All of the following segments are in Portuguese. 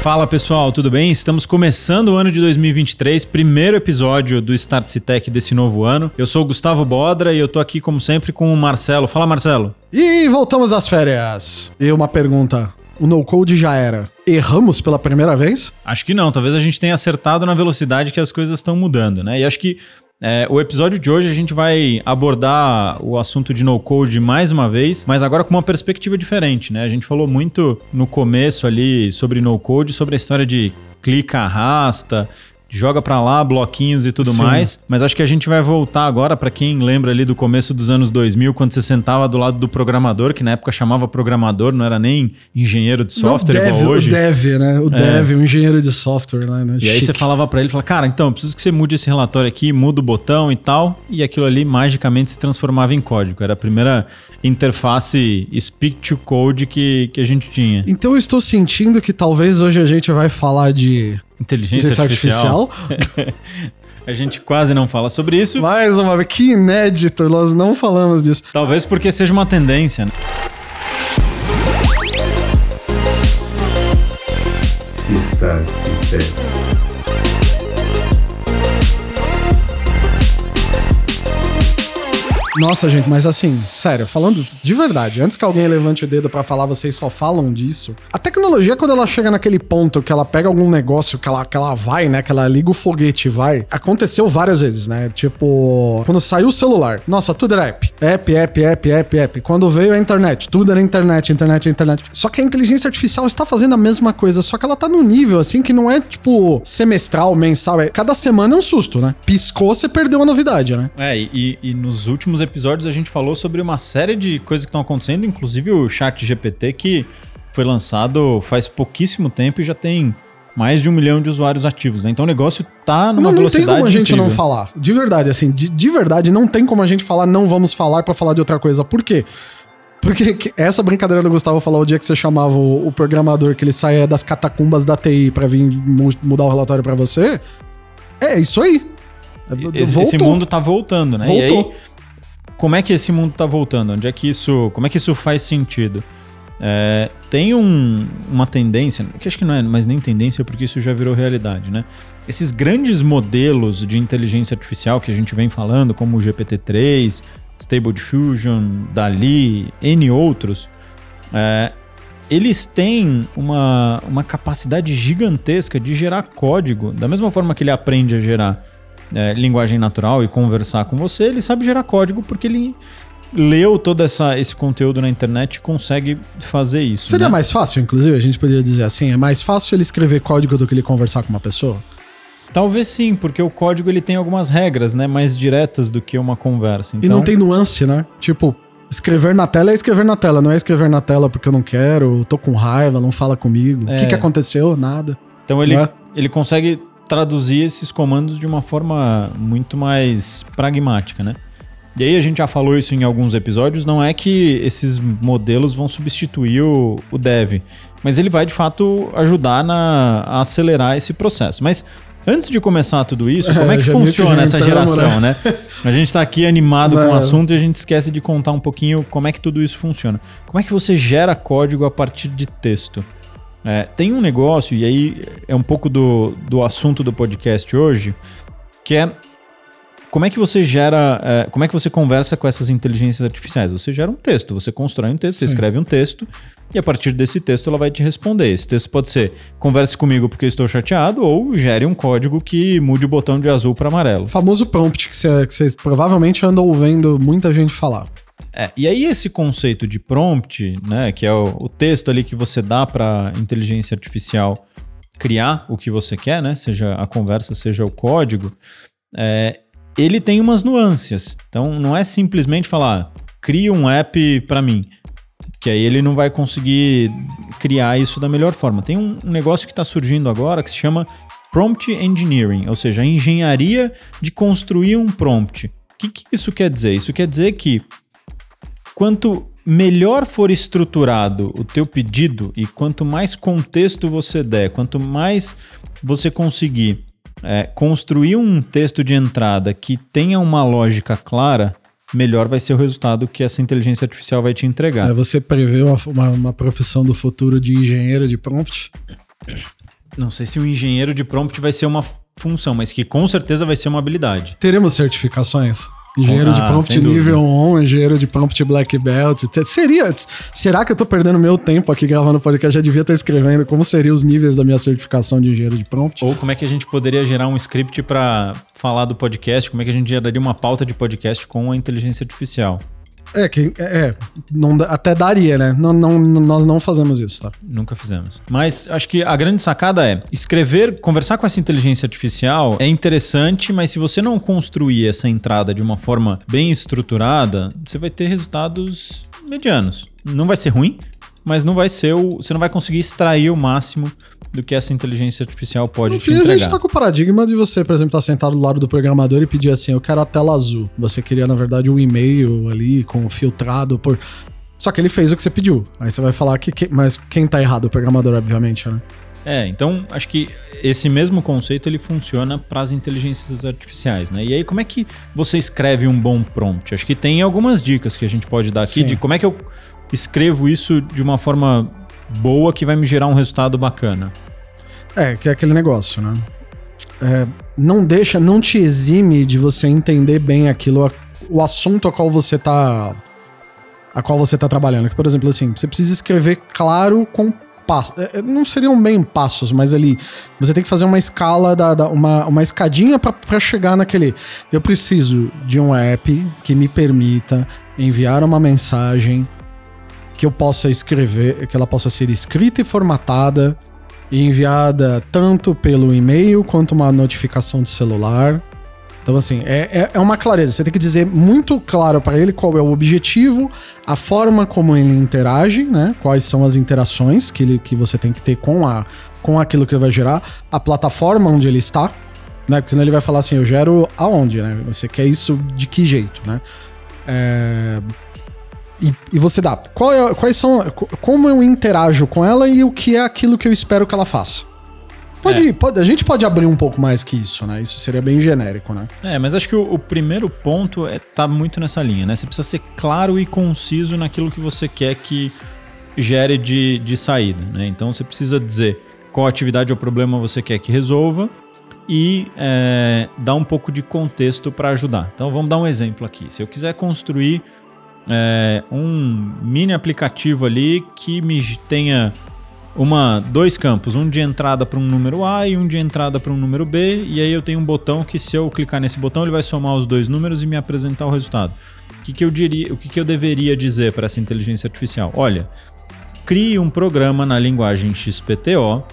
Fala pessoal, tudo bem? Estamos começando o ano de 2023, primeiro episódio do Start Tech desse novo ano. Eu sou o Gustavo Bodra e eu tô aqui como sempre com o Marcelo. Fala Marcelo. E voltamos às férias. E uma pergunta: o no code já era. Erramos pela primeira vez? Acho que não, talvez a gente tenha acertado na velocidade que as coisas estão mudando, né? E acho que é, o episódio de hoje a gente vai abordar o assunto de no-code mais uma vez, mas agora com uma perspectiva diferente, né? A gente falou muito no começo ali sobre no-code, sobre a história de clica, arrasta, joga para lá bloquinhos e tudo Sim. mais. Mas acho que a gente vai voltar agora para quem lembra ali do começo dos anos 2000, quando você sentava do lado do programador, que na época chamava programador, não era nem engenheiro de software não, dev, igual hoje. O dev, né? O é. dev, o engenheiro de software, né? E Chique. aí você falava para ele, falava, cara, então, preciso que você mude esse relatório aqui, muda o botão e tal. E aquilo ali magicamente se transformava em código. Era a primeira interface speak to code que, que a gente tinha. Então eu estou sentindo que talvez hoje a gente vai falar de inteligência, artificial. artificial. a gente quase não fala sobre isso. Mais uma vez, que inédito, nós não falamos disso. Talvez porque seja uma tendência. Né? Start Nossa, gente, mas assim, sério, falando de verdade, antes que alguém levante o dedo para falar, vocês só falam disso. Tecnologia, quando ela chega naquele ponto que ela pega algum negócio, que ela, que ela vai, né? Que ela liga o foguete e vai. Aconteceu várias vezes, né? Tipo, quando saiu o celular, nossa, tudo era app. App, app, app, app, app. Quando veio a internet, tudo era internet, internet, internet. Só que a inteligência artificial está fazendo a mesma coisa, só que ela tá num nível assim que não é tipo semestral, mensal. É, cada semana é um susto, né? Piscou, você perdeu a novidade, né? É, e, e nos últimos episódios a gente falou sobre uma série de coisas que estão acontecendo, inclusive o Chat GPT que foi lançado faz pouquíssimo tempo e já tem mais de um milhão de usuários ativos, né? Então o negócio tá numa não, não velocidade Não tem como a gente incrível. não falar. De verdade, assim, de, de verdade, não tem como a gente falar não vamos falar para falar de outra coisa. Por quê? Porque essa brincadeira do Gustavo falar o dia que você chamava o, o programador que ele saia das catacumbas da TI para vir mudar o relatório para você, é isso aí. Esse, esse, mundo tá voltando, né? Voltou. Aí, como é que esse mundo está voltando? Onde é que isso, como é que isso faz sentido? É, tem um, uma tendência, que acho que não é mais nem tendência porque isso já virou realidade, né? Esses grandes modelos de inteligência artificial que a gente vem falando, como o GPT-3, Stable Diffusion, DALI, N outros, é, eles têm uma, uma capacidade gigantesca de gerar código, da mesma forma que ele aprende a gerar é, linguagem natural e conversar com você, ele sabe gerar código porque ele leu todo essa, esse conteúdo na internet e consegue fazer isso. Seria né? mais fácil, inclusive, a gente poderia dizer assim, é mais fácil ele escrever código do que ele conversar com uma pessoa? Talvez sim, porque o código ele tem algumas regras, né, mais diretas do que uma conversa. Então... E não então tem nuance, né? Tipo, escrever na tela é escrever na tela, não é escrever na tela porque eu não quero, tô com raiva, não fala comigo. O que, que é. aconteceu? Nada. Então ele, é? ele consegue traduzir esses comandos de uma forma muito mais pragmática, né? E aí a gente já falou isso em alguns episódios, não é que esses modelos vão substituir o, o dev, mas ele vai de fato ajudar na, a acelerar esse processo. Mas antes de começar tudo isso, como é, é que funciona que essa geração, né? A gente está aqui animado com o assunto e a gente esquece de contar um pouquinho como é que tudo isso funciona. Como é que você gera código a partir de texto? É, tem um negócio, e aí é um pouco do, do assunto do podcast hoje, que é como é que você gera, é, como é que você conversa com essas inteligências artificiais? Você gera um texto, você constrói um texto, Sim. você escreve um texto, e a partir desse texto ela vai te responder. Esse texto pode ser converse comigo porque estou chateado, ou gere um código que mude o botão de azul para amarelo. O famoso prompt que vocês provavelmente andam ouvindo muita gente falar. É, e aí esse conceito de prompt, né, que é o, o texto ali que você dá para inteligência artificial criar o que você quer, né, seja a conversa, seja o código, é, ele tem umas nuances. Então não é simplesmente falar cria um app para mim, que aí ele não vai conseguir criar isso da melhor forma. Tem um, negócio que está surgindo agora que se chama prompt engineering, ou seja, a engenharia de construir um prompt. O que, que isso quer dizer? Isso quer dizer que quanto melhor for estruturado o teu pedido e quanto mais contexto você der, quanto mais você conseguir é, construir um texto de entrada que tenha uma lógica clara, melhor vai ser o resultado que essa inteligência artificial vai te entregar. É, você prevê uma, uma, uma profissão do futuro de engenheiro de prompt? Não sei se o engenheiro de prompt vai ser uma função, mas que com certeza vai ser uma habilidade. Teremos certificações? Engenheiro Ah, de prompt nível 1, engenheiro de prompt black belt. Seria. Será que eu tô perdendo meu tempo aqui gravando podcast? Já devia estar escrevendo como seriam os níveis da minha certificação de engenheiro de prompt. Ou como é que a gente poderia gerar um script para falar do podcast, como é que a gente geraria uma pauta de podcast com a inteligência artificial. É, que, é, é, não até daria, né? Não, não, nós não fazemos isso, tá? Nunca fizemos. Mas acho que a grande sacada é escrever, conversar com essa inteligência artificial é interessante, mas se você não construir essa entrada de uma forma bem estruturada, você vai ter resultados medianos. Não vai ser ruim, mas não vai ser o, você não vai conseguir extrair o máximo do que essa inteligência artificial pode No te fim, a entregar. gente tá com o paradigma de você, por exemplo, estar sentado do lado do programador e pedir assim, eu quero a tela azul. Você queria, na verdade, um e-mail ali com filtrado por... Só que ele fez o que você pediu. Aí você vai falar que... que- Mas quem tá errado? O programador, obviamente, né? É, então acho que esse mesmo conceito ele funciona para as inteligências artificiais, né? E aí como é que você escreve um bom prompt? Acho que tem algumas dicas que a gente pode dar aqui Sim. de como é que eu escrevo isso de uma forma boa que vai me gerar um resultado bacana. É, que é aquele negócio, né? É, não deixa, não te exime de você entender bem aquilo, o assunto a qual você tá. a qual você tá trabalhando. Por exemplo, assim, você precisa escrever claro com passos. Não seriam bem passos, mas ali você tem que fazer uma escala, da, da- uma, uma escadinha pra chegar naquele. Eu preciso de um app que me permita enviar uma mensagem que eu possa escrever, que ela possa ser escrita e formatada e enviada tanto pelo e-mail quanto uma notificação de celular. Então, assim, é, é, é uma clareza. Você tem que dizer muito claro para ele qual é o objetivo, a forma como ele interage, né? Quais são as interações que, ele, que você tem que ter com, a, com aquilo que ele vai gerar, a plataforma onde ele está, né? Porque senão ele vai falar assim, eu gero aonde, né? Você quer isso de que jeito, né? É, E, e você dá. Qual é- quais são. co- Como eu interajo com ela e o que é aquilo que eu espero que ela faça. Pode, É. pode- a gente pode abrir um pouco mais que isso, né? Isso seria bem genérico, né? É, mas acho que o, o primeiro ponto é tá muito nessa linha, né? Você precisa ser claro e conciso naquilo que você quer que gere de, de saída, né? Então você precisa dizer qual atividade ou problema você quer que resolva e é, dar um pouco de contexto para ajudar. Então vamos dar um exemplo aqui. Se eu quiser construir é, um mini aplicativo ali que me tenha uma, dois campos, um de entrada para um número A e um de entrada para um número B, e aí eu tenho um botão que se eu clicar nesse botão ele vai somar os dois números e me apresentar o resultado. O que, que eu diria, o que, que eu deveria dizer para essa inteligência artificial? Olha, crie um programa na linguagem XPTO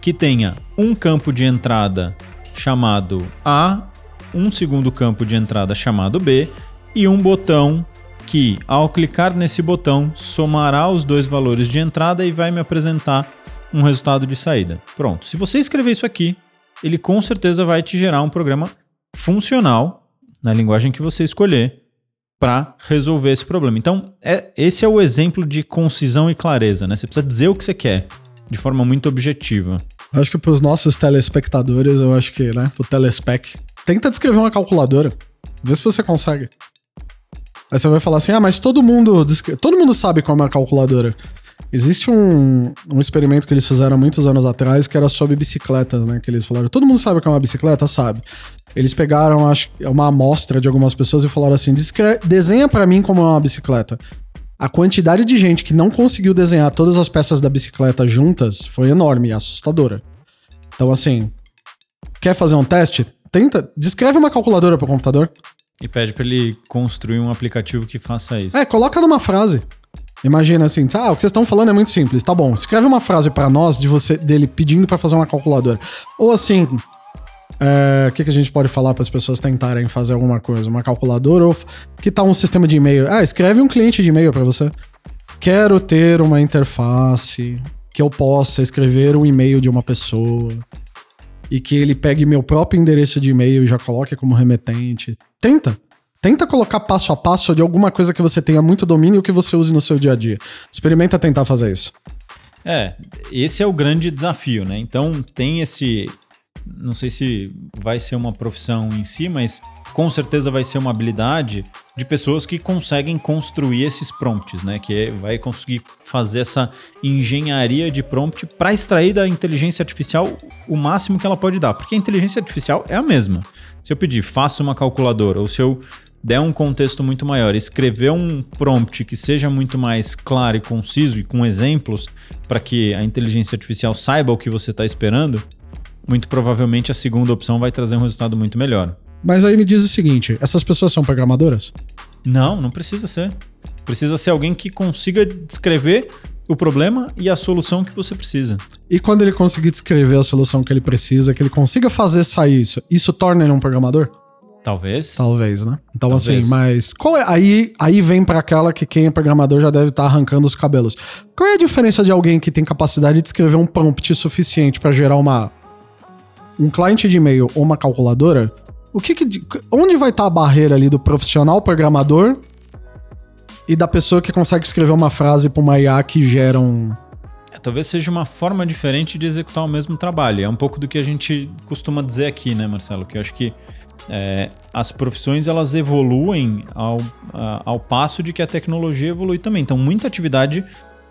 que tenha um campo de entrada chamado A, um segundo campo de entrada chamado B e um botão que, ao clicar nesse botão, somará os dois valores de entrada e vai me apresentar um resultado de saída. Pronto. Se você escrever isso aqui, ele com certeza vai te gerar um programa funcional na linguagem que você escolher para resolver esse problema. Então, é, esse é o exemplo de concisão e clareza, né? Você precisa dizer o que você quer de forma muito objetiva. Acho que pros nossos telespectadores, eu acho que, né? Pro telespec, tenta descrever uma calculadora. Vê se você consegue. Aí você vai falar assim: ah, mas todo mundo, todo mundo sabe como é uma calculadora. Existe um, um experimento que eles fizeram muitos anos atrás que era sobre bicicletas, né? Que eles falaram: todo mundo sabe o que é uma bicicleta? Sabe. Eles pegaram, acho uma amostra de algumas pessoas e falaram assim: "Descre- desenha pra mim como é uma bicicleta. A quantidade de gente que não conseguiu desenhar todas as peças da bicicleta juntas foi enorme assustadora. Então, assim, quer fazer um teste? Tenta, descreve uma calculadora pro computador. E pede para ele construir um aplicativo que faça isso. É, coloca numa frase. Imagina assim, ah, o que vocês estão falando é muito simples, tá bom. Escreve uma frase pra nós de você dele pedindo pra fazer uma calculadora. Ou assim, é, o que, que a gente pode falar para as pessoas tentarem fazer alguma coisa? Uma calculadora ou que tal um sistema de e-mail? Ah, escreve um cliente de e-mail para você. Quero ter uma interface que eu possa escrever um e-mail de uma pessoa e que ele pegue meu próprio endereço de e-mail e já coloque como remetente. Tenta. Tenta colocar passo a passo de alguma coisa que você tenha muito domínio que você use no seu dia a dia. Experimenta tentar fazer isso. É, esse é o grande desafio, né? Então tem esse. Não sei se vai ser uma profissão em si, mas com certeza vai ser uma habilidade de pessoas que conseguem construir esses prompts, né? Que é, vai conseguir fazer essa engenharia de prompt para extrair da inteligência artificial o máximo que ela pode dar, porque a inteligência artificial é a mesma. Se eu pedir, faça uma calculadora, ou se eu der um contexto muito maior, escrever um prompt que seja muito mais claro e conciso e com exemplos para que a inteligência artificial saiba o que você está esperando, muito provavelmente a segunda opção vai trazer um resultado muito melhor. Mas aí me diz o seguinte: essas pessoas são programadoras? Não, não precisa ser. Precisa ser alguém que consiga descrever o problema e a solução que você precisa. E quando ele conseguir descrever a solução que ele precisa, que ele consiga fazer sair isso, isso torna ele um programador? Talvez. Talvez, né? Então, Talvez. assim, mas qual é. Aí, aí vem para aquela que quem é programador já deve estar arrancando os cabelos. Qual é a diferença de alguém que tem capacidade de escrever um prompt suficiente para gerar uma. um cliente de e-mail ou uma calculadora? O que, que Onde vai estar a barreira ali do profissional programador e da pessoa que consegue escrever uma frase para uma IA que gera um. É, talvez seja uma forma diferente de executar o mesmo trabalho. É um pouco do que a gente costuma dizer aqui, né, Marcelo? Que eu acho que é, as profissões elas evoluem ao, a, ao passo de que a tecnologia evolui também. Então, muita atividade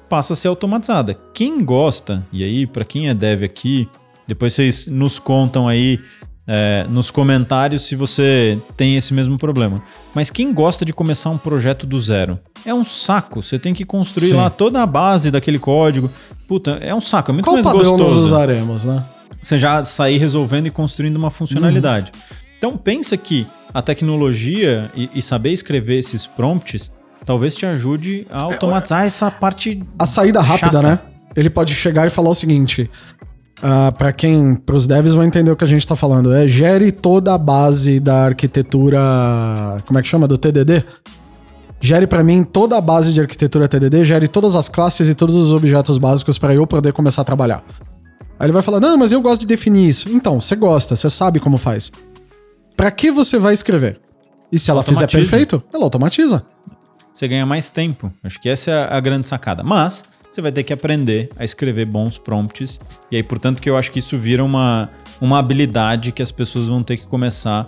passa a ser automatizada. Quem gosta, e aí, para quem é dev aqui, depois vocês nos contam aí é, nos comentários se você tem esse mesmo problema. Mas quem gosta de começar um projeto do zero? É um saco. Você tem que construir Sim. lá toda a base daquele código. Puta, é um saco. É muito Qual mais gostoso. nós usaremos, né? Você já sair resolvendo e construindo uma funcionalidade. Uhum. Então pensa que a tecnologia e, e saber escrever esses prompts talvez te ajude a automatizar é, essa parte. A saída rápida, chata. né? Ele pode chegar e falar o seguinte: Uh, ah, para quem, para os devs vão entender o que a gente está falando, é gere toda a base da arquitetura, como é que chama, do TDD. Gere para mim toda a base de arquitetura TDD, gere todas as classes e todos os objetos básicos para eu poder começar a trabalhar. Aí ele vai falar: "Não, mas eu gosto de definir isso". Então, você gosta, você sabe como faz. Para que você vai escrever? E se ela fizer perfeito, ela automatiza. Você ganha mais tempo. Acho que essa é a grande sacada. Mas você vai ter que aprender a escrever bons prompts. E aí, portanto, que eu acho que isso vira uma, uma habilidade que as pessoas vão ter que começar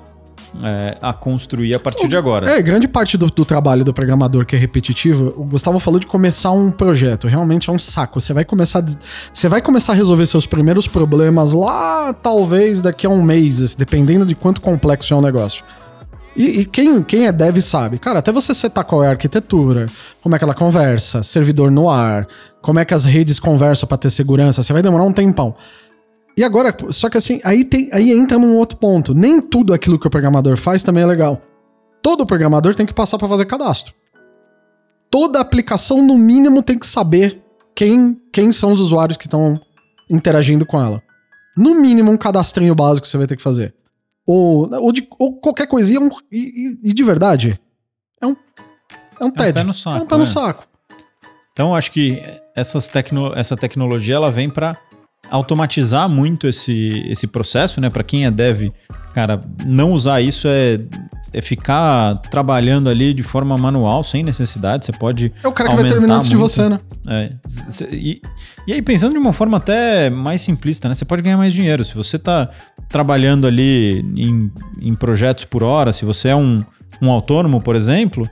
é, a construir a partir de agora. É, grande parte do, do, trabalho do programador que é repetitivo, o Gustavo falou de começar um projeto. Realmente é um saco. Você vai começar, você vai começar a resolver seus primeiros problemas lá, talvez daqui a um mês, dependendo de quanto complexo é o negócio. E, e, quem, quem é dev sabe. Cara, até você setar qual é a arquitetura, como é que ela conversa, servidor no ar, como é que as redes conversam para ter segurança, você vai demorar um tempão. E agora, só que assim, aí, tem, aí entra num outro ponto. Nem tudo aquilo que o programador faz também é legal. Todo programador tem que passar para fazer cadastro. Toda aplicação, no mínimo, tem que saber quem, quem são os usuários que estão interagindo com ela. No mínimo, um cadastrinho básico você vai ter que fazer. Ou, ou, de, ou qualquer coisinha. Um, e, e, de verdade, é um, é um TED. É um pé no saco. É um pé no é. saco. Então, acho que essas tecno, essa tecnologia ela vem para automatizar muito esse, esse processo, né? Para quem é dev, cara, não usar isso é, é ficar trabalhando ali de forma manual, sem necessidade. Você pode. É o cara que vai terminar antes de você, né? É. E, e aí, pensando de uma forma até mais simplista, né? Você pode ganhar mais dinheiro. Se você tá trabalhando ali em, em projetos por hora, se você é um, um autônomo, por exemplo,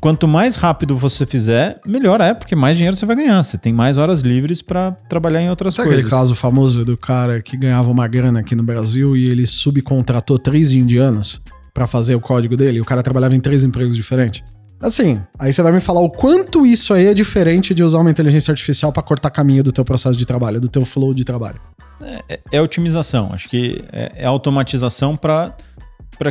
quanto mais rápido você fizer, melhor é, porque mais dinheiro você vai ganhar. Você tem mais horas livres para trabalhar em outras Sabe coisas. aquele caso famoso do cara que ganhava uma grana aqui no Brasil e ele subcontratou três indianos para fazer o código dele? o cara trabalhava em três empregos diferentes. Assim, aí você vai me falar o quanto isso aí é diferente de usar uma inteligência artificial para cortar caminho do teu processo de trabalho, do teu flow de trabalho. É, é otimização. Acho que é, é automatização para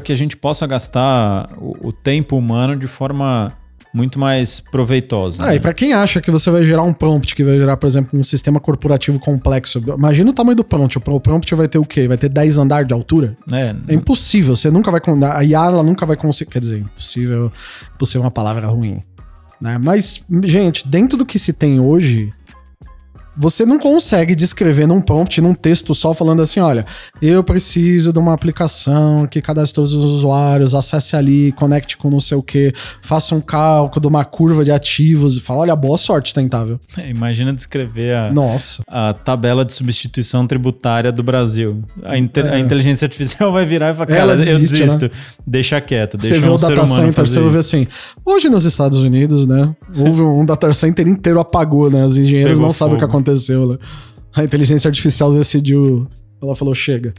que a gente possa gastar o, o tempo humano de forma muito mais proveitosa. Ah, né? e para quem acha que você vai gerar um prompt que vai gerar, por exemplo, um sistema corporativo complexo, imagina o tamanho do prompt. O prompt vai ter o quê? Vai ter 10 andares de altura? É. É impossível. Você nunca vai. A IA ela nunca vai conseguir. Quer dizer, impossível, impossível é uma palavra ruim. Né? Mas, gente, dentro do que se tem hoje, você não consegue descrever num prompt, num texto só falando assim, olha, eu preciso de uma aplicação que cadastre todos os usuários, acesse ali, conecte com não sei o que, faça um cálculo de uma curva de ativos e fala, olha, boa sorte, tentável. É, imagina descrever a, Nossa. a tabela de substituição tributária do Brasil. A, inte- a inteligência artificial vai virar e falar, Ela cara, eu desiste, desisto. Deixa quieto, deixa Você vê um o ser data humano center, você vai ver isso. assim. Hoje nos Estados Unidos, né? Houve um data center inteiro apagou, né? Os engenheiros Pegou não sabem o que fogo. Aconteceu, né? A inteligência artificial decidiu. Ela falou: chega.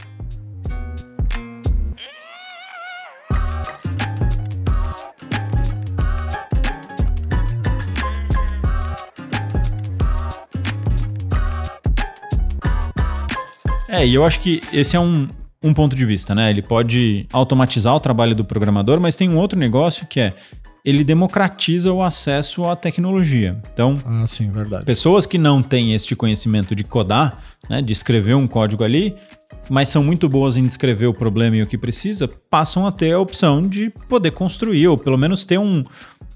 É, e eu acho que esse é um, um ponto de vista, né? Ele pode automatizar o trabalho do programador, mas tem um outro negócio que é ele democratiza o acesso à tecnologia. Então, Ah, sim, verdade. pessoas que não têm este conhecimento de codar, né, de escrever um código ali, mas são muito boas em descrever o problema e o que precisa, passam a ter a opção de poder construir, ou pelo menos ter um,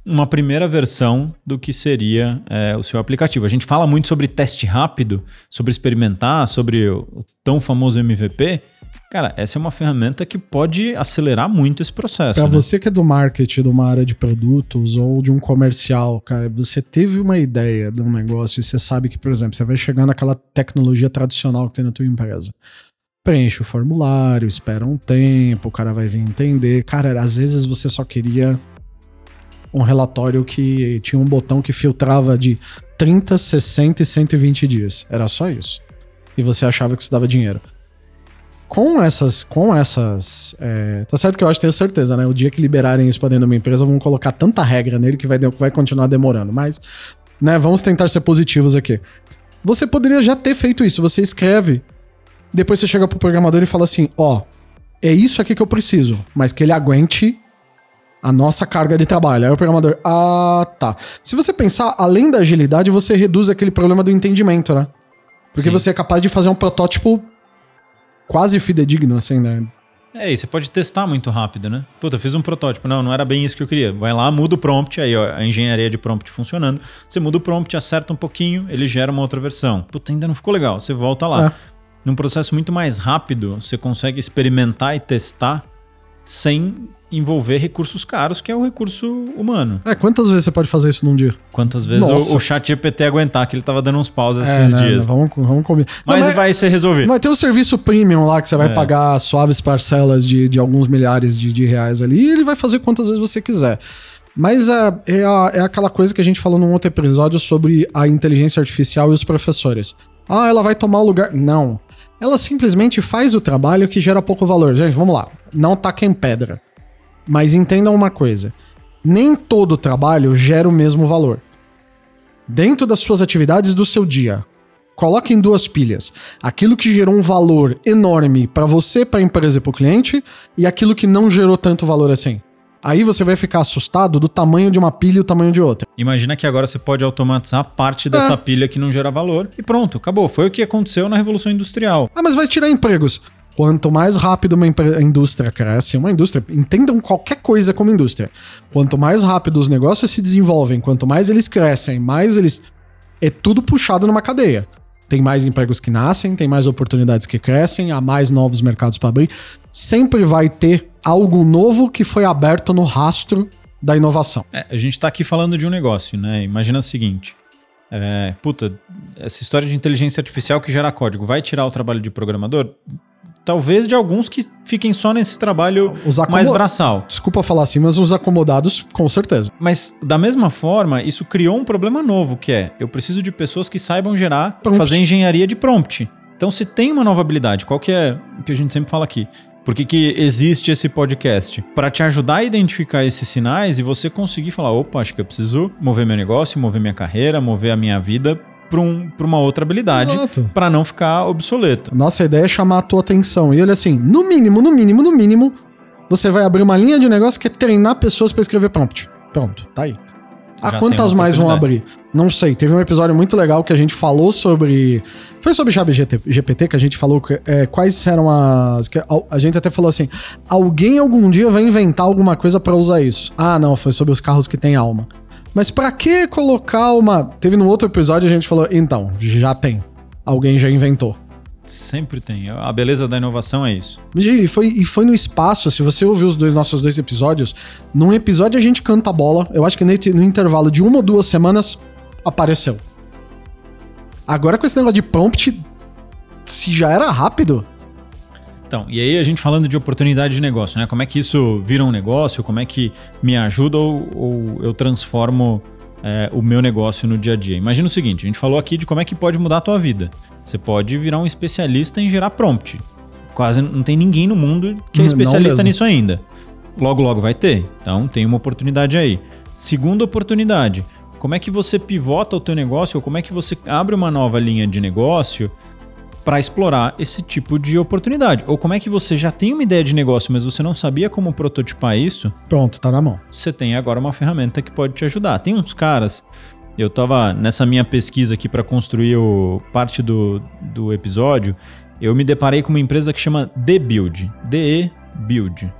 uma primeira versão do que seria é, o seu aplicativo. A gente fala muito sobre teste rápido, sobre experimentar, sobre o o tão famoso MVP. Cara, essa é uma ferramenta que pode acelerar muito esse processo. Pra né? você que é do marketing, de uma área de produtos ou de um comercial, cara, você teve uma ideia de um negócio e você sabe que, por exemplo, você vai chegar naquela tecnologia tradicional que tem na tua empresa. Preenche o formulário, espera um tempo, o cara vai vir entender. Cara, às vezes você só queria um relatório que tinha um botão que filtrava de 30, 60 e 120 dias. Era só isso. E você achava que isso dava dinheiro com essas. Com essas. é, tá certo que eu acho, tenho certeza, né? O dia que liberarem isso pra dentro de uma empresa, vão colocar tanta regra nele que vai, vai continuar demorando. Mas, né, vamos tentar ser positivos aqui. Você poderia já ter feito isso. Você escreve, depois você chega pro programador e fala assim: ó, é isso aqui que eu preciso, mas que ele aguente a nossa carga de trabalho. Aí o programador, ah, tá. Se você pensar, além da agilidade, você reduz aquele problema do entendimento, né? Porque Sim. você é capaz de fazer um protótipo quase fidedigno, assim, né? É, e você pode testar muito rápido, né? Puta, eu fiz um protótipo. Não, não era bem isso que eu queria. Vai lá, muda o prompt, aí ó, a engenharia de prompt funcionando. Você muda o prompt, acerta um pouquinho, ele gera uma outra versão. Puta, ainda não ficou legal. Você volta lá. É. Num processo muito mais rápido, você consegue experimentar e testar sem envolver recursos caros, que é o recurso humano. É, quantas vezes você pode fazer isso num dia? Quantas vezes Nossa. o, o chat GPT aguentar, que ele tava dando uns paus esses é, né, dias. Vamos, vamos combinar. Mas, Não, vai ser resolvido. Vai ter o serviço premium lá que você vai É. pagar suaves parcelas de, de alguns milhares de, de reais ali e ele vai fazer quantas vezes você quiser. Mas é, é, é aquela coisa que a gente falou num outro episódio sobre a inteligência artificial e os professores. Ah, ela vai tomar o lugar. Não. Ela simplesmente faz o trabalho que gera pouco valor. Gente, vamos lá. Não taquem pedra. Mas entendam uma coisa: nem todo trabalho gera o mesmo valor. Dentro das suas atividades do seu dia, coloque em duas pilhas aquilo que gerou um valor enorme para você, para a empresa e para o cliente, e aquilo que não gerou tanto valor assim. Aí você vai ficar assustado do tamanho de uma pilha e o tamanho de outra. Imagina que agora você pode automatizar parte dessa É. pilha que não gera valor e pronto, acabou. Foi o que aconteceu na Revolução Industrial. Ah, mas vai tirar empregos. Quanto mais rápido uma indústria cresce, uma indústria, entendam qualquer coisa como indústria. Quanto mais rápido os negócios se desenvolvem, quanto mais eles crescem, mais eles. É tudo puxado numa cadeia. Tem mais empregos que nascem, tem mais oportunidades que crescem, há mais novos mercados para abrir. Sempre vai ter algo novo que foi aberto no rastro da inovação. É, a gente tá aqui falando de um negócio, né? Imagina o seguinte. É, puta, essa história de inteligência artificial que gera código vai tirar o trabalho de programador? Talvez de alguns que fiquem só nesse trabalho mais braçal. Desculpa falar assim, mas os acomodados, com certeza. Mas, da mesma forma, isso criou um problema novo, que é, eu preciso de pessoas que saibam gerar, Prompt. fazer engenharia de prompt. Então, se tem uma nova habilidade, qual que é o que a gente sempre fala aqui? Por que, que existe esse podcast? Para te ajudar a identificar esses sinais e você conseguir falar, opa, acho que eu preciso mover meu negócio, mover minha carreira, mover a minha vida para um, uma outra habilidade, para não ficar obsoleto. Nossa ideia é chamar a tua atenção. E olha assim, no mínimo, no mínimo, no mínimo, você vai abrir uma linha de negócio que é treinar pessoas pra escrever prompt. Pronto, tá aí. Já quantas mais vão abrir? Não sei. Teve um episódio muito legal que a gente falou sobre. Foi sobre Chat GPT que a gente falou é, quais eram as. a, a gente até falou assim: alguém algum dia vai inventar alguma coisa pra usar isso. Ah, não, foi sobre os carros que têm alma. Mas pra que colocar uma. Teve no outro episódio a gente falou, então, já tem. Alguém já inventou. Sempre tem. A beleza da inovação é isso. E foi, e foi no espaço, se você ouviu os dois nossos dois episódios, num episódio a gente canta a bola, eu acho que no, no intervalo de uma ou duas semanas apareceu. Agora com esse negócio de prompt, se já era rápido. Então, e aí a gente falando de oportunidade de negócio, né? Como é que isso vira um negócio? Como é que me ajuda ou, ou eu transformo é, o meu negócio no dia a dia? Imagina o seguinte: a gente falou aqui de como é que pode mudar a tua vida. Você pode virar um especialista em gerar prompt. Quase não tem ninguém no mundo que é especialista nisso ainda. Logo, logo vai ter. Então tem uma oportunidade aí. Segunda oportunidade: como é que você pivota o teu negócio ou como é que você abre uma nova linha de negócio para explorar esse tipo de oportunidade. Ou como é que você já tem uma ideia de negócio, mas você não sabia como prototipar isso? Pronto, tá na mão. Você tem agora uma ferramenta que pode te ajudar. Tem uns caras. Eu tava nessa minha pesquisa aqui para construir o, parte do, do episódio. Eu me deparei com uma empresa que chama The Build. DE Build.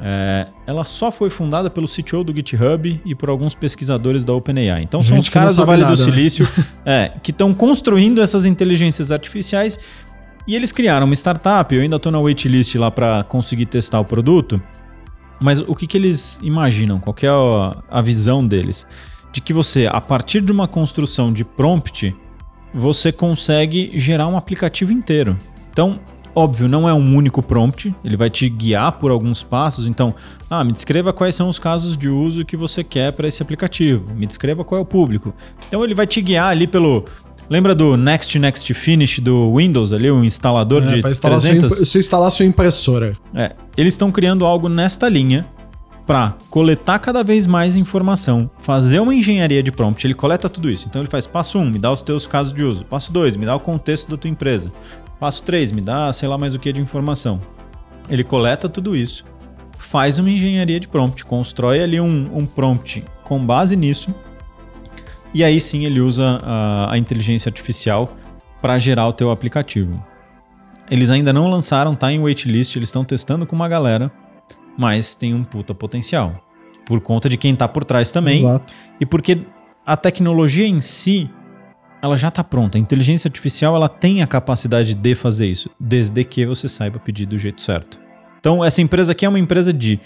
É, ela só foi fundada pelo CTO do GitHub e por alguns pesquisadores da OpenAI. Então Gente são os caras do Vale nada, do né? Silício é, que estão construindo essas inteligências artificiais e eles criaram uma startup. Eu ainda estou na waitlist lá para conseguir testar o produto. Mas o que, que eles imaginam? Qual é a, a visão deles? De que você, a partir de uma construção de prompt, você consegue gerar um aplicativo inteiro. Então, Óbvio, não é um único prompt, ele vai te guiar por alguns passos. Então, ah, me descreva quais são os casos de uso que você quer para esse aplicativo. Me descreva qual é o público. Então, ele vai te guiar ali pelo. Lembra do Next Next Finish do Windows ali, o instalador é, de instalar 300? Sua, você instalar sua impressora. É, eles estão criando algo nesta linha para coletar cada vez mais informação, fazer uma engenharia de prompt. Ele coleta tudo isso. Então ele faz passo 1, um, me dá os teus casos de uso. Passo 2, me dá o contexto da tua empresa. Passo 3, me dá sei lá mais o que de informação. Ele coleta tudo isso, faz uma engenharia de prompt, constrói ali um, um prompt com base nisso, e aí sim ele usa a, a inteligência artificial para gerar o teu aplicativo. Eles ainda não lançaram, tá em waitlist, eles estão testando com uma galera, mas tem um puta potencial. Por conta de quem tá por trás também. Exato. E porque a tecnologia em si ela já está pronta. A inteligência artificial ela tem a capacidade de fazer isso, desde que você saiba pedir do jeito certo. Então, essa empresa aqui é uma empresa de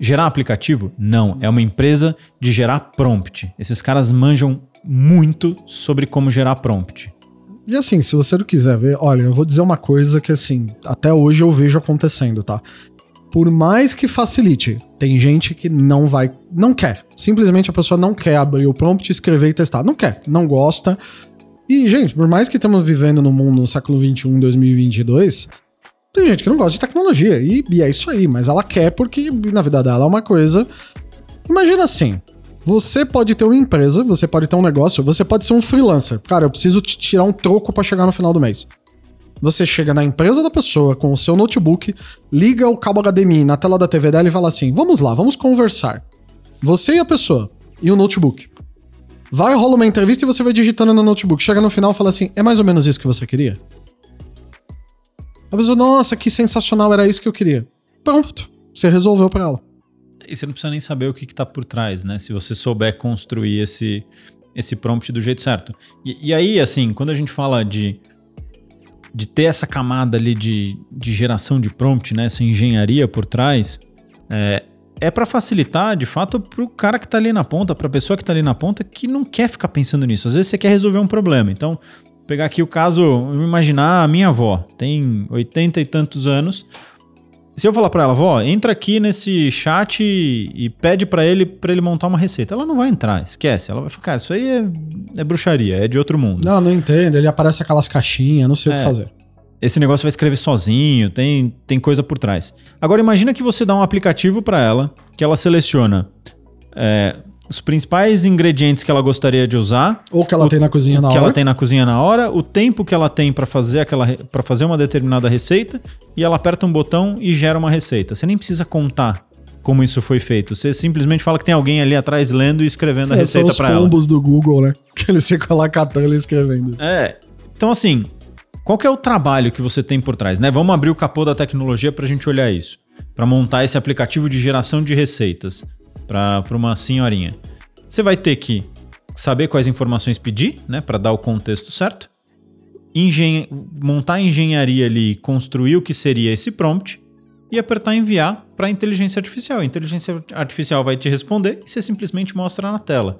gerar aplicativo? Não, é uma empresa de gerar prompt. Esses caras manjam muito sobre como gerar prompt. E assim, se você não quiser ver, olha, eu vou dizer uma coisa que assim, até hoje eu vejo acontecendo, tá? Por mais que facilite, tem gente que não vai, não quer. Simplesmente a pessoa não quer abrir o prompt, escrever e testar. Não quer, não gosta. E, gente, por mais que estamos vivendo no mundo no século 21, 2022, tem gente que não gosta de tecnologia. E, e é isso aí, mas ela quer porque na vida dela é uma coisa. Imagina assim: você pode ter uma empresa, você pode ter um negócio, você pode ser um freelancer. Cara, eu preciso te tirar um troco para chegar no final do mês. Você chega na empresa da pessoa com o seu notebook, liga o cabo HDMI na tela da TV dela e fala assim: vamos lá, vamos conversar. Você e a pessoa, e o notebook. Vai, rola uma entrevista e você vai digitando no notebook. Chega no final e fala assim: é mais ou menos isso que você queria? A pessoa, nossa, que sensacional, era isso que eu queria. Pronto, você resolveu para ela. E você não precisa nem saber o que, que tá por trás, né? Se você souber construir esse, esse prompt do jeito certo. E, e aí, assim, quando a gente fala de de ter essa camada ali de, de geração de prompt, né, essa engenharia por trás, é, é para facilitar, de fato, para o cara que está ali na ponta, para a pessoa que está ali na ponta, que não quer ficar pensando nisso. Às vezes você quer resolver um problema. Então, pegar aqui o caso, imaginar a minha avó, tem 80 e tantos anos. Se eu falar para ela, vó, entra aqui nesse chat e, e pede para ele para ele montar uma receita, ela não vai entrar, esquece. Ela vai ficar, isso aí é, é bruxaria, é de outro mundo. Não, não entendo. Ele aparece aquelas caixinhas, não sei é, o que é. fazer. Esse negócio vai escrever sozinho, tem, tem coisa por trás. Agora imagina que você dá um aplicativo para ela, que ela seleciona é, os principais ingredientes que ela gostaria de usar. Ou que ela o, tem na cozinha na hora. Que ela tem na cozinha na hora, o tempo que ela tem para fazer aquela para fazer uma determinada receita e ela aperta um botão e gera uma receita. Você nem precisa contar como isso foi feito. Você simplesmente fala que tem alguém ali atrás lendo e escrevendo a é, receita para ela. São os combos do Google, né? Que eles ficam lá catando e escrevendo. É. Então assim, qual que é o trabalho que você tem por trás, né? Vamos abrir o capô da tecnologia para a gente olhar isso, para montar esse aplicativo de geração de receitas para uma senhorinha. Você vai ter que saber quais informações pedir, né, para dar o contexto certo, engen montar a engenharia ali, construir o que seria esse prompt e apertar enviar para a inteligência artificial. A inteligência artificial vai te responder e você simplesmente mostra na tela.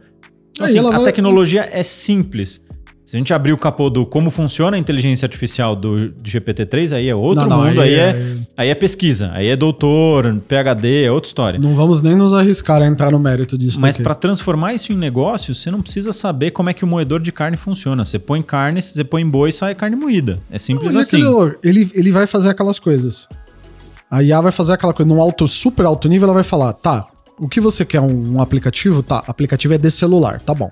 Então, assim, a vai... tecnologia é simples. Se a gente abrir o capô do como funciona a inteligência artificial do, do GPT-3, aí é outro não, não, mundo, aí, aí, é, é, aí é pesquisa, aí é doutor, PhD, é outra história. Não vamos nem nos arriscar a entrar no mérito disso. Mas para transformar isso em negócio, você não precisa saber como é que o moedor de carne funciona. Você põe carne, você põe boi e sai carne moída. É simples não, assim. Aquele, ele, ele vai fazer aquelas coisas. A IA vai fazer aquela coisa, num alto, super alto nível, ela vai falar, tá, o que você quer? Um, um aplicativo? Tá, aplicativo é de celular, tá bom.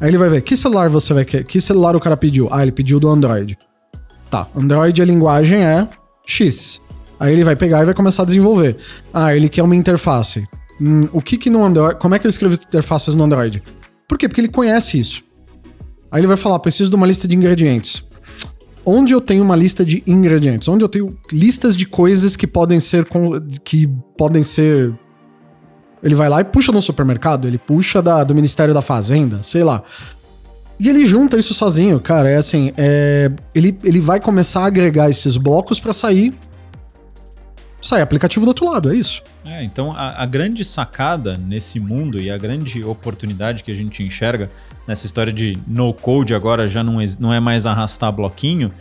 Aí ele vai ver, que celular você vai querer? Que celular o cara pediu? Ah, ele pediu do Android. Tá, Android a linguagem é X. Aí ele vai pegar e vai começar a desenvolver. Ah, ele quer uma interface. Hum, o que que no Android... Como é que eu escrevo interfaces no Android? Por quê? Porque ele conhece isso. Aí ele vai falar, preciso de uma lista de ingredientes. Onde eu tenho uma lista de ingredientes? Onde eu tenho listas de coisas que podem ser... que podem ser ele vai lá e puxa no supermercado, ele puxa da, do Ministério da Fazenda, sei lá. E ele junta isso sozinho, cara. É assim, é, ele, ele vai começar a agregar esses blocos para sair. Sair aplicativo do outro lado, é isso. É, então a, a, grande sacada nesse mundo e a grande oportunidade que a gente enxerga nessa história de no code agora já não não é mais arrastar bloquinho,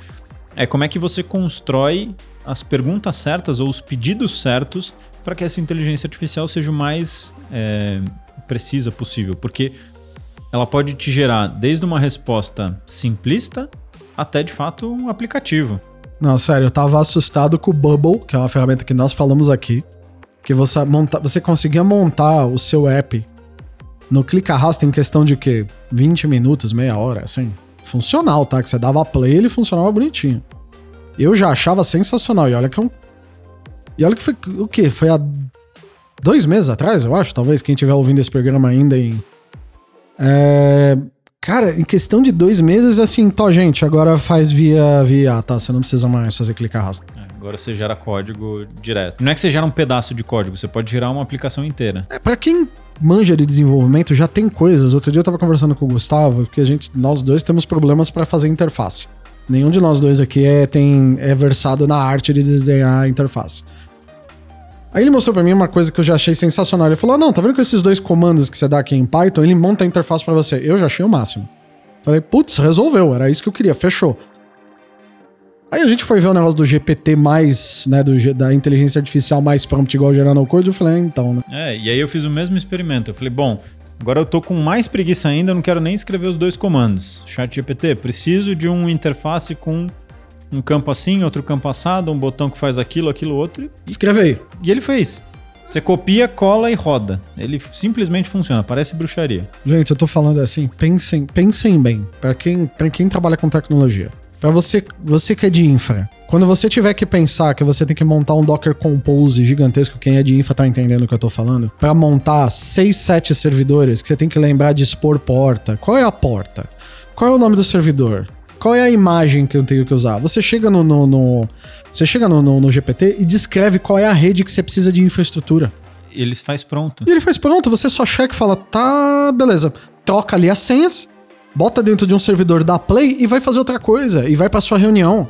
é como é que você constrói as perguntas certas ou os pedidos certos para que essa inteligência artificial seja o mais é, precisa possível, porque ela pode te gerar desde uma resposta simplista até de fato um aplicativo. Não, sério, eu tava assustado com o Bubble, que é uma ferramenta que nós falamos aqui, que você, monta, você conseguia montar o seu app no clique arrasta em questão de que 20 minutos, meia hora, assim. Funcional, tá? Que você dava play ele funcionava bonitinho. Eu já achava sensacional. E olha que é um e olha que foi o quê? Foi há dois meses atrás, eu acho, talvez, quem estiver ouvindo esse programa ainda em. É, cara, em questão de dois meses, assim, tô, gente, agora faz via, via tá? Você não precisa mais fazer clicar arrasta. É, agora você gera código direto. Não é que você gera um pedaço de código, você pode gerar uma aplicação inteira. É, pra quem manja de desenvolvimento, já tem coisas. Outro dia eu tava conversando com o Gustavo, que a gente, nós dois temos problemas para fazer interface. Nenhum de nós dois aqui é, tem, é versado na arte de desenhar a interface. Aí ele mostrou para mim uma coisa que eu já achei sensacional. Ele falou: ah, não, tá vendo com esses dois comandos que você dá aqui em Python? Ele monta a interface para você. Eu já achei o máximo. Falei, putz, resolveu, era isso que eu queria, fechou. Aí a gente foi ver o negócio do GPT mais, né, do, da inteligência artificial mais prompt igual gerar no code, eu falei, é, então, né? É, e aí eu fiz o mesmo experimento. Eu falei, bom, agora eu tô com mais preguiça ainda, eu não quero nem escrever os dois comandos. Chat GPT, preciso de uma interface com um campo assim, outro campo assado, um botão que faz aquilo, aquilo outro. Escreve aí. E ele fez. Você copia, cola e roda. Ele simplesmente funciona, parece bruxaria. Gente, eu tô falando assim, pensem, pensem bem, para quem, pra quem trabalha com tecnologia. Para você, você que é de infra, quando você tiver que pensar que você tem que montar um Docker Compose gigantesco, quem é de infra tá entendendo o que eu tô falando, para montar 6, 7 servidores que você tem que lembrar de expor porta. Qual é a porta? Qual é o nome do servidor? Qual é a imagem que eu tenho que usar? Você chega no, no, no você chega no, no, no, GPT e descreve qual é a rede que você precisa de infraestrutura. Ele faz pronto. E ele faz pronto, você só checa e fala, tá, beleza. Troca ali as senhas, bota dentro de um servidor da Play e vai fazer outra coisa. E vai pra sua reunião.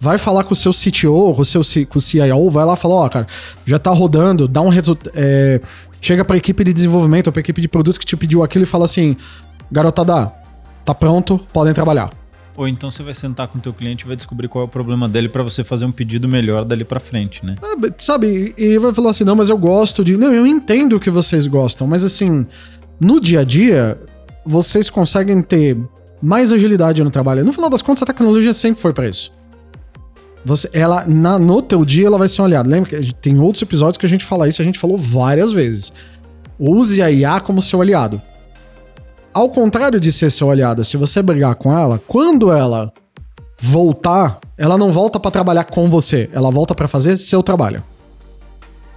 Vai falar com o seu CTO, com o seu com o CIO, vai lá e fala, ó, oh, cara, já tá rodando, dá um resultado. É, chega pra equipe de desenvolvimento, ou pra equipe de produto que te pediu aquilo e fala assim: garotada, tá pronto, podem trabalhar. Ou então você vai sentar com o teu cliente e vai descobrir qual é o problema dele para você fazer um pedido melhor dali para frente, né? É, sabe, e vai falar assim, não, mas eu gosto de... Não, eu entendo o que vocês gostam, mas assim, no dia a dia, vocês conseguem ter mais agilidade no trabalho. No final das contas, a tecnologia sempre foi para isso. Você, ela, na, no teu dia, ela vai ser olhada. Lembra que tem outros episódios que a gente fala isso, a gente falou várias vezes. Use a IA como seu aliado. Ao contrário de ser seu aliado, se você brigar com ela, quando ela voltar, ela não volta para trabalhar com você, ela volta para fazer seu trabalho.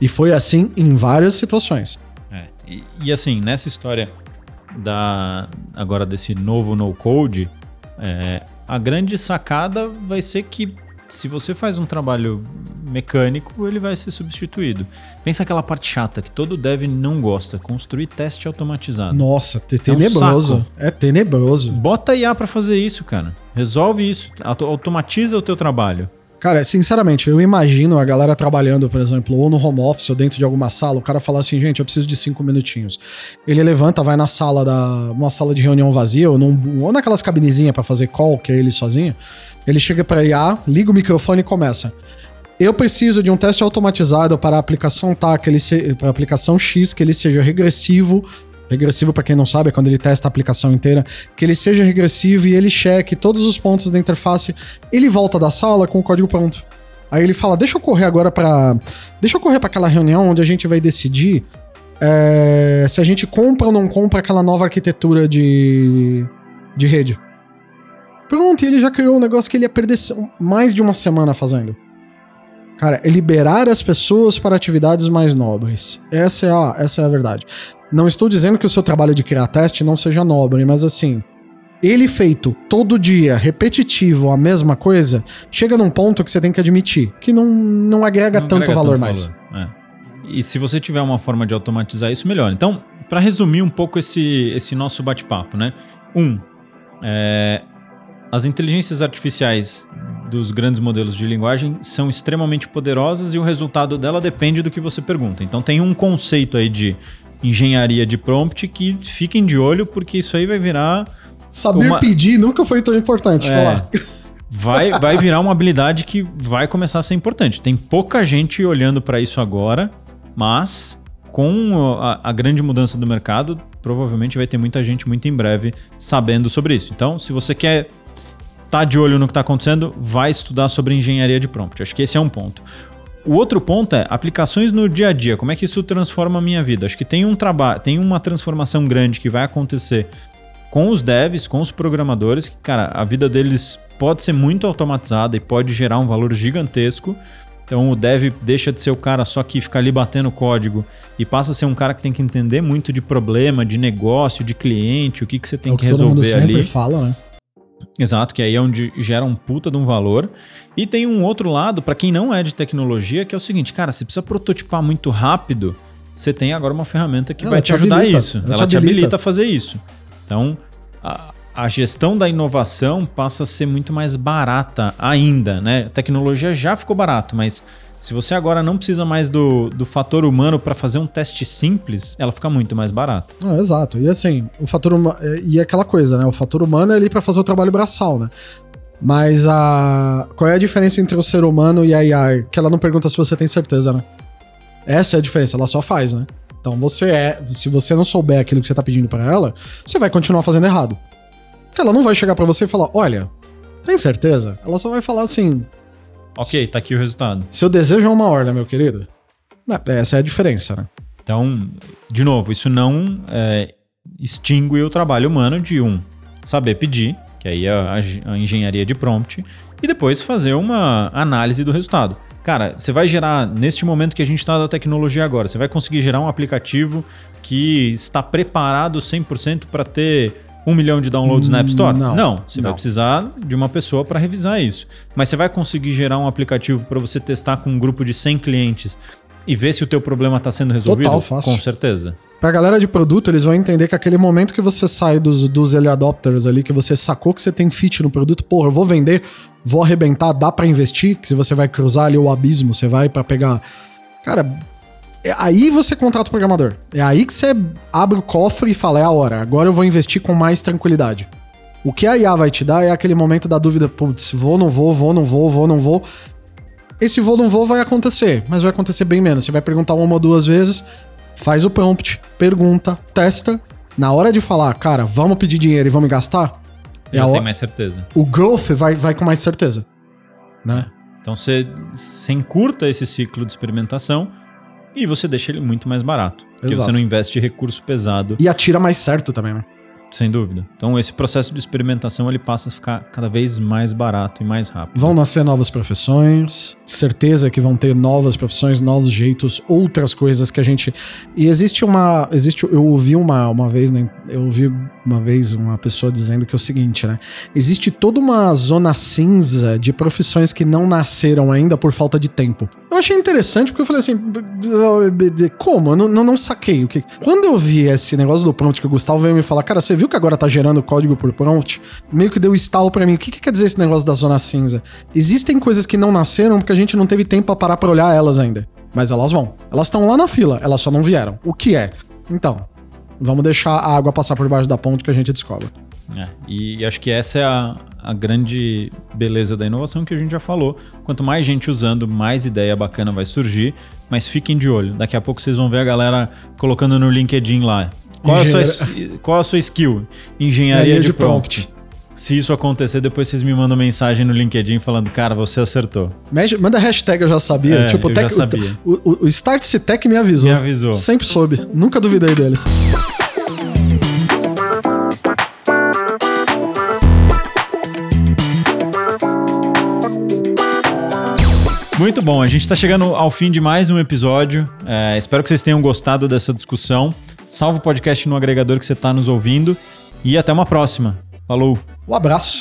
E foi assim em várias situações. É, e, e, assim, nessa história da agora desse novo no code, é, a grande sacada vai ser que se você faz um trabalho mecânico, ele vai ser substituído. Pensa aquela parte chata que todo dev não gosta, construir teste automatizado. Nossa, te- tenebroso. saco. É, tenebroso. Bota IA pra fazer isso, cara. Resolve isso, auto- automatiza o teu trabalho. Cara, sinceramente, eu imagino a galera trabalhando, por exemplo, ou no home office ou dentro de alguma sala, o cara falar assim, gente, eu preciso de cinco minutinhos. Ele levanta, vai na sala da. uma sala de reunião vazia, ou, num, ou naquelas cabinezinhas pra fazer call, que é ele sozinho. Ele chega pra IA, liga o microfone e começa. Eu preciso de um teste automatizado para a aplicação tá, que ele se, para a aplicação X, que ele seja regressivo. Regressivo, para quem não sabe, é quando ele testa a aplicação inteira, que ele seja regressivo e ele cheque todos os pontos da interface. Ele volta da sala com o código pronto. Aí ele fala: "Deixa eu correr agora para, deixa eu correr para aquela reunião onde a gente vai decidir é, se a gente compra ou não compra aquela nova arquitetura de de rede". Pronto, e ele já criou um negócio que ele ia perder mais de uma semana fazendo. Cara, é liberar as pessoas para atividades mais nobres. Essa é a, essa é a verdade. Não estou dizendo que o seu trabalho de criar teste não seja nobre, mas assim, ele feito todo dia, repetitivo, a mesma coisa, chega num ponto que você tem que admitir que não, não agrega Não tanto agrega valor tanto mais. valor. É. E se você tiver uma forma de automatizar isso, melhor. Então, para resumir um pouco esse, esse nosso bate-papo, né? Um, é, as inteligências artificiais dos grandes modelos de linguagem são extremamente poderosas e o resultado dela depende do que você pergunta. Então, tem um conceito aí de engenharia de prompt que fiquem de olho, porque isso aí vai virar Saber Uma- pedir nunca foi tão importante. É. falar. vai, vai virar uma habilidade que vai começar a ser importante. Tem pouca gente olhando para isso agora, mas com a, a grande mudança do mercado, provavelmente vai ter muita gente muito em breve sabendo sobre isso. Então, se você quer estar de olho no que está acontecendo, vai estudar sobre engenharia de prompt. Acho que esse é um ponto. O outro ponto é aplicações no dia a dia. Como é que isso transforma a minha vida? Acho que tem um trabalho, tem uma transformação grande que vai acontecer com os devs, com os programadores, que, cara, a vida deles pode ser muito automatizada e pode gerar um valor gigantesco. Então o dev deixa de ser o cara só que fica ali batendo código e passa a ser um cara que tem que entender muito de problema, de negócio, de cliente, o que, que você tem é o que, que todo mundo resolver sempre ali. fala, né? Exato, que aí é onde gera um puta de um valor. E tem um outro lado, para quem não é de tecnologia, que é o seguinte, cara, você precisa prototipar muito rápido, você tem agora uma ferramenta que Ela vai te ajudar habilita, isso. ela te Ela te habilita. habilita a fazer isso. Então, a, a gestão da inovação passa a ser muito mais barata ainda, né? A tecnologia já ficou barato, mas se você agora não precisa mais do, do fator humano para fazer um teste simples, ela fica muito mais barata. Ah, exato. E assim, o fator humano. E aquela coisa, né? O fator humano é ali pra fazer o trabalho braçal, né? Mas a. Qual é a diferença entre o ser humano e a AI? Que ela não pergunta se você tem certeza, né? Essa é a diferença, ela só faz, né? Então você é. Se você não souber aquilo que você tá pedindo pra ela, você vai continuar fazendo errado. Porque ela não vai chegar pra você e falar: olha, tem certeza? Ela só vai falar assim: Ok, tá aqui o resultado. seu desejo é uma ordem, meu querido. Essa é a diferença, né? Então, de novo, isso não é, extingue o trabalho humano de um saber pedir, que aí é a, a engenharia de prompt, e depois fazer uma análise do resultado. Cara, você vai gerar, neste momento que a gente está da tecnologia agora, você vai conseguir gerar um aplicativo que está preparado 100% para ter um milhão de downloads na App Store? não, Você não. vai precisar de uma pessoa para revisar isso. Mas você vai conseguir gerar um aplicativo para você testar com um grupo de 100 clientes e ver se o teu problema está sendo resolvido? Total, fácil. Com certeza. Pra galera de produto, eles vão entender que aquele momento que você sai dos, dos early adopters ali, que você sacou que você tem fit no produto, porra, eu vou vender, vou arrebentar, dá pra investir, que se você vai cruzar ali o abismo, você vai pra pegar. Cara, é aí você contrata o programador. É aí que você abre o cofre e fala, é a hora, agora eu vou investir com mais tranquilidade. O que a IA vai te dar é aquele momento da dúvida, putz, vou, não vou, vou, não vou, vou, não vou. Esse vou, não vou vai acontecer, mas vai acontecer bem menos. Você vai perguntar uma ou duas vezes, faz o prompt, pergunta, testa. Na hora de falar, cara, vamos pedir dinheiro e vamos gastar, é Já a tem mais certeza. o growth vai, vai com mais certeza. Né? Então você, você encurta esse ciclo de experimentação e você deixa ele muito mais barato. Porque Exato. você não investe recurso pesado. E atira mais certo também, né? Sem dúvida. Então esse processo de experimentação ele passa a ficar cada vez mais barato e mais rápido. Vão nascer novas profissões, certeza que vão ter novas profissões, novos jeitos, outras coisas que a gente. E existe uma, existe, eu ouvi uma, uma vez, né? Eu ouvi uma vez uma pessoa dizendo que é o seguinte, né? Existe toda uma zona cinza de profissões que não nasceram ainda por falta de tempo. Eu achei interessante porque eu falei assim, como? Eu não, não, não saquei o que. Quando eu vi esse negócio do prompt que o Gustavo veio me falar, cara, você viu que agora tá gerando código por prompt? Meio que deu estalo para mim. O que, que quer dizer esse negócio da zona cinza? Existem coisas que não nasceram porque a gente não teve tempo para parar pra olhar elas ainda. Mas elas vão. Elas estão lá na fila, elas só não vieram. O que é? Então, vamos deixar a água passar por baixo da ponte que a gente descobre. É, e acho que essa é a, a grande beleza da inovação que a gente já falou. Quanto mais gente usando, mais ideia bacana vai surgir. Mas fiquem de olho. Daqui a pouco vocês vão ver a galera colocando no LinkedIn lá. Qual, é, a sua, qual a sua skill? Engenharia, Engenharia de, de prompt. prompt. Se isso acontecer, depois vocês me mandam mensagem no LinkedIn falando, cara, você acertou. Manda hashtag eu já sabia. É, tipo, eu tech, já sabia. O, o, o Start Tech me avisou. Me avisou. Sempre soube. Nunca duvidei deles. Muito bom, a gente está chegando ao fim de mais um episódio. É, espero que vocês tenham gostado dessa discussão. Salve o podcast no agregador que você está nos ouvindo e até uma próxima. Falou. Um abraço.